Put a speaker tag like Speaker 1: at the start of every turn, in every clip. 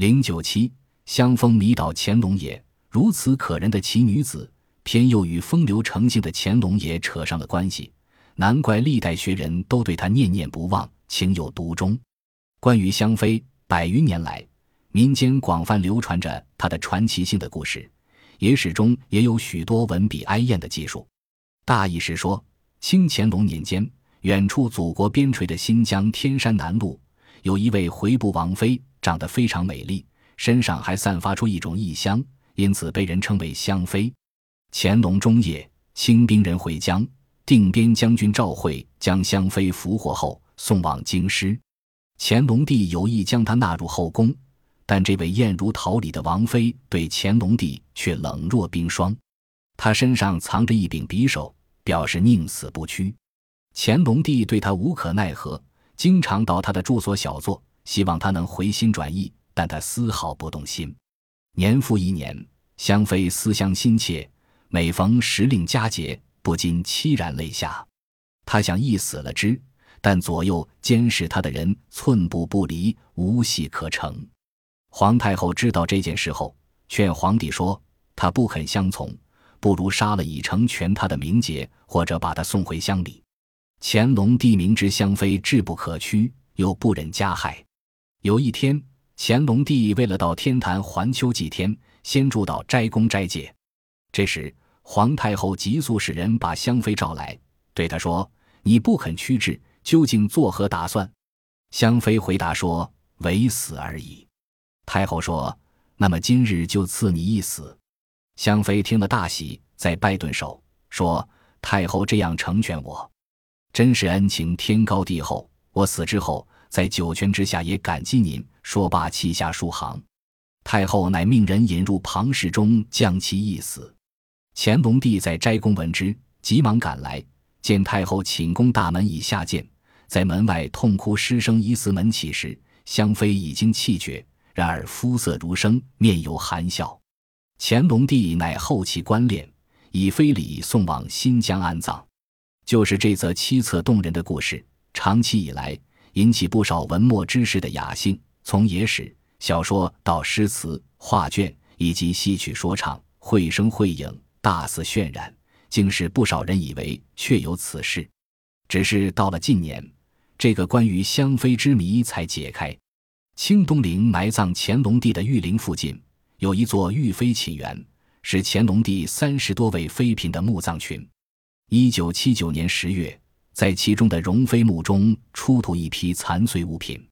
Speaker 1: 零九七，香风迷倒乾隆爷，如此可人的奇女子，偏又与风流成性的乾隆爷扯上了关系，难怪历代学人都对她念念不忘，情有独钟。关于香妃，百余年来，民间广泛流传着她的传奇性的故事，野史中也有许多文笔哀艳的记述。大意是说，清乾隆年间，远处祖国边陲的新疆天山南麓，有一位回部王妃，长得非常美丽，身上还散发出一种异香，因此被人称为香妃。乾隆中叶，清兵人回疆，定边将军赵惠将香妃俘获后送往京师，乾隆帝有意将她纳入后宫，但这位艳如桃李的王妃对乾隆帝却冷若冰霜。她身上藏着一柄匕首，表示宁死不屈。乾隆帝对她无可奈何，经常到她的住所小坐，希望他能回心转意，但他丝毫不动心。年复一年，香妃思乡心切，每逢时令佳节，不禁凄然泪下。他想一死了之，但左右监视他的人寸步不离，无戏可成。皇太后知道这件事后，劝皇帝说：“他不肯相从。”不如杀了已成全他的名节，或者把他送回乡里。乾隆帝明知香妃志不可屈，又不忍加害。有一天，乾隆帝为了到天坛还秋祭天，先住到斋宫斋戒。这时，皇太后急速使人把香妃召来，对他说：“你不肯屈志，究竟作何打算？”香妃回答说：“唯死而已。”太后说：“那么今日就赐你一死。”香妃听了大喜，再拜顿首，说：“太后这样成全我，真是恩情天高地厚。我死之后，在九泉之下也感激您。”说罢，泣下数行。太后乃命人引入庞室中，将其缢死。乾隆帝在斋宫闻之，急忙赶来，见太后寝宫大门已下贱，在门外痛哭失声，疑似门启时，香妃已经气绝，然而肤色如生，面有含笑。乾隆帝乃后其官殓，以非礼送往新疆安葬。就是这则凄恻动人的故事，长期以来引起不少文墨之士的雅兴。从野史、小说到诗词、画卷，以及戏曲说唱，绘声绘影，大肆渲染，竟使不少人以为确有此事。只是到了近年，这个关于香妃之谜才解开。清东陵埋葬乾隆帝的玉陵附近。有一座玉妃寝园，是乾隆帝三十多位妃嫔的墓葬群。一九七九年十月，在其中的容妃墓中出土一批残碎物品。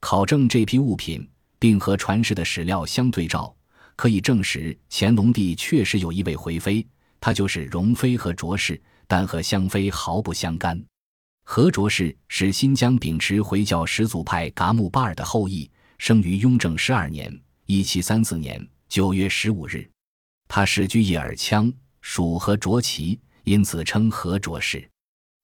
Speaker 1: 考证这批物品，并和传世的史料相对照，可以证实乾隆帝确实有一位回妃，她就是容妃和卓氏，但和香妃毫不相干。何卓氏是新疆秉持回教始祖派噶木巴尔的后裔，生于雍正十二年。一七三四年九月十五日，他世居叶尔羌，属和卓旗，因此称和卓氏。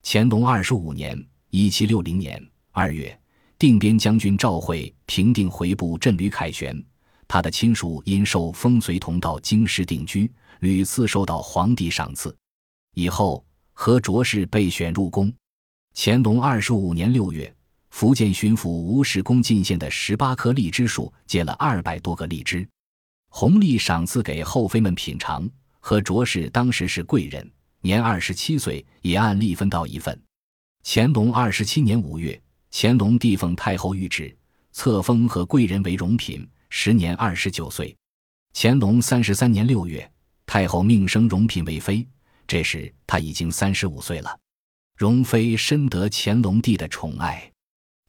Speaker 1: 乾隆二十五年一七六零年二月，定边将军赵惠平定回部镇吕凯旋，他的亲属因受封随同到京师定居，屡次受到皇帝赏赐。以后，何卓氏被选入宫。乾隆二十五年六月。福建巡抚吴世公进献的十八棵荔枝树结了二百多个荔枝，红利赏赐给后妃们品尝。和卓氏当时是贵人，年二十七岁，也按例分到一份。乾隆二十七年五月，乾隆帝奉太后谕旨，册封和贵人为荣嫔，时年二十九岁。乾隆三十三年六月，太后命升荣嫔为妃，这时她已经三十五岁了。荣妃深得乾隆帝的宠爱。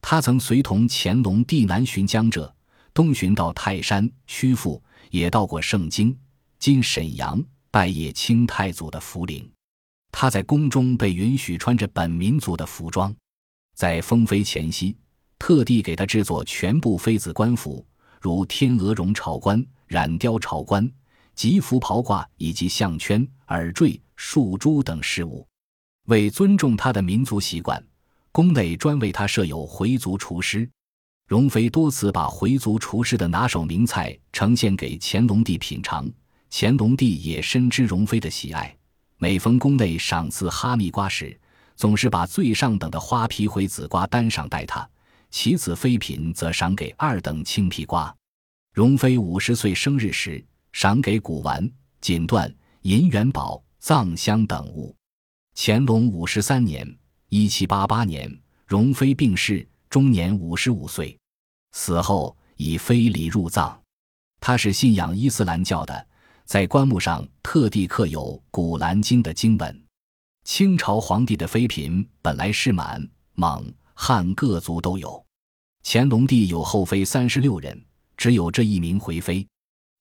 Speaker 1: 她曾随同乾隆帝南巡江浙，东巡到泰山、曲阜，也到过盛京（今沈阳），拜谒清太祖的福陵。他在宫中被允许穿着本民族的服装，在封妃前夕，特地给他制作全部妃子官服，如天鹅绒朝冠、染貂朝冠、吉服袍褂以及项圈、耳坠、束珠等饰物，为尊重他的民族习惯。宫内专为他设有回族厨师，容妃多次把回族厨师的拿手名菜呈现给乾隆帝品尝，乾隆帝也深知容妃的喜爱。每逢宫内赏赐哈密瓜时，总是把最上等的花皮回子瓜单赏待他，其次妃嫔则赏给二等青皮瓜。容妃五十岁生日时，赏给古玩、锦缎、银元宝、藏香等物。乾隆五十三年（一七八八年），容妃病逝，终年五十五岁。死后以非礼入葬。他是信仰伊斯兰教的，在棺木上特地刻有《古兰经》的经文。清朝皇帝的妃嫔本来是满、蒙、汉各族都有。乾隆帝有后妃三十六人，只有这一名回妃。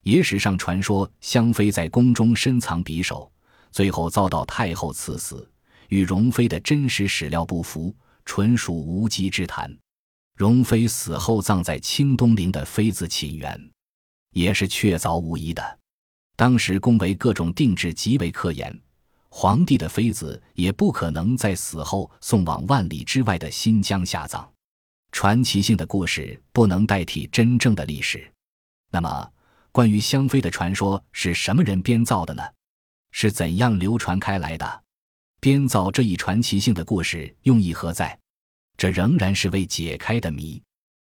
Speaker 1: 野史上传说，香妃在宫中深藏匕首，最后遭到太后赐死，与容妃的真实史料不符，纯属无稽之谈。容妃死后葬在清东陵的妃子寝园，也是确凿无疑的。当时宫闱各种定制极为苛严。皇帝的妃子也不可能在死后送往万里之外的新疆下葬。传奇性的故事不能代替真正的历史。那么，关于香妃的传说是什么人编造的呢？是怎样流传开来的？编造这一传奇性的故事用意何在？这仍然是未解开的谜。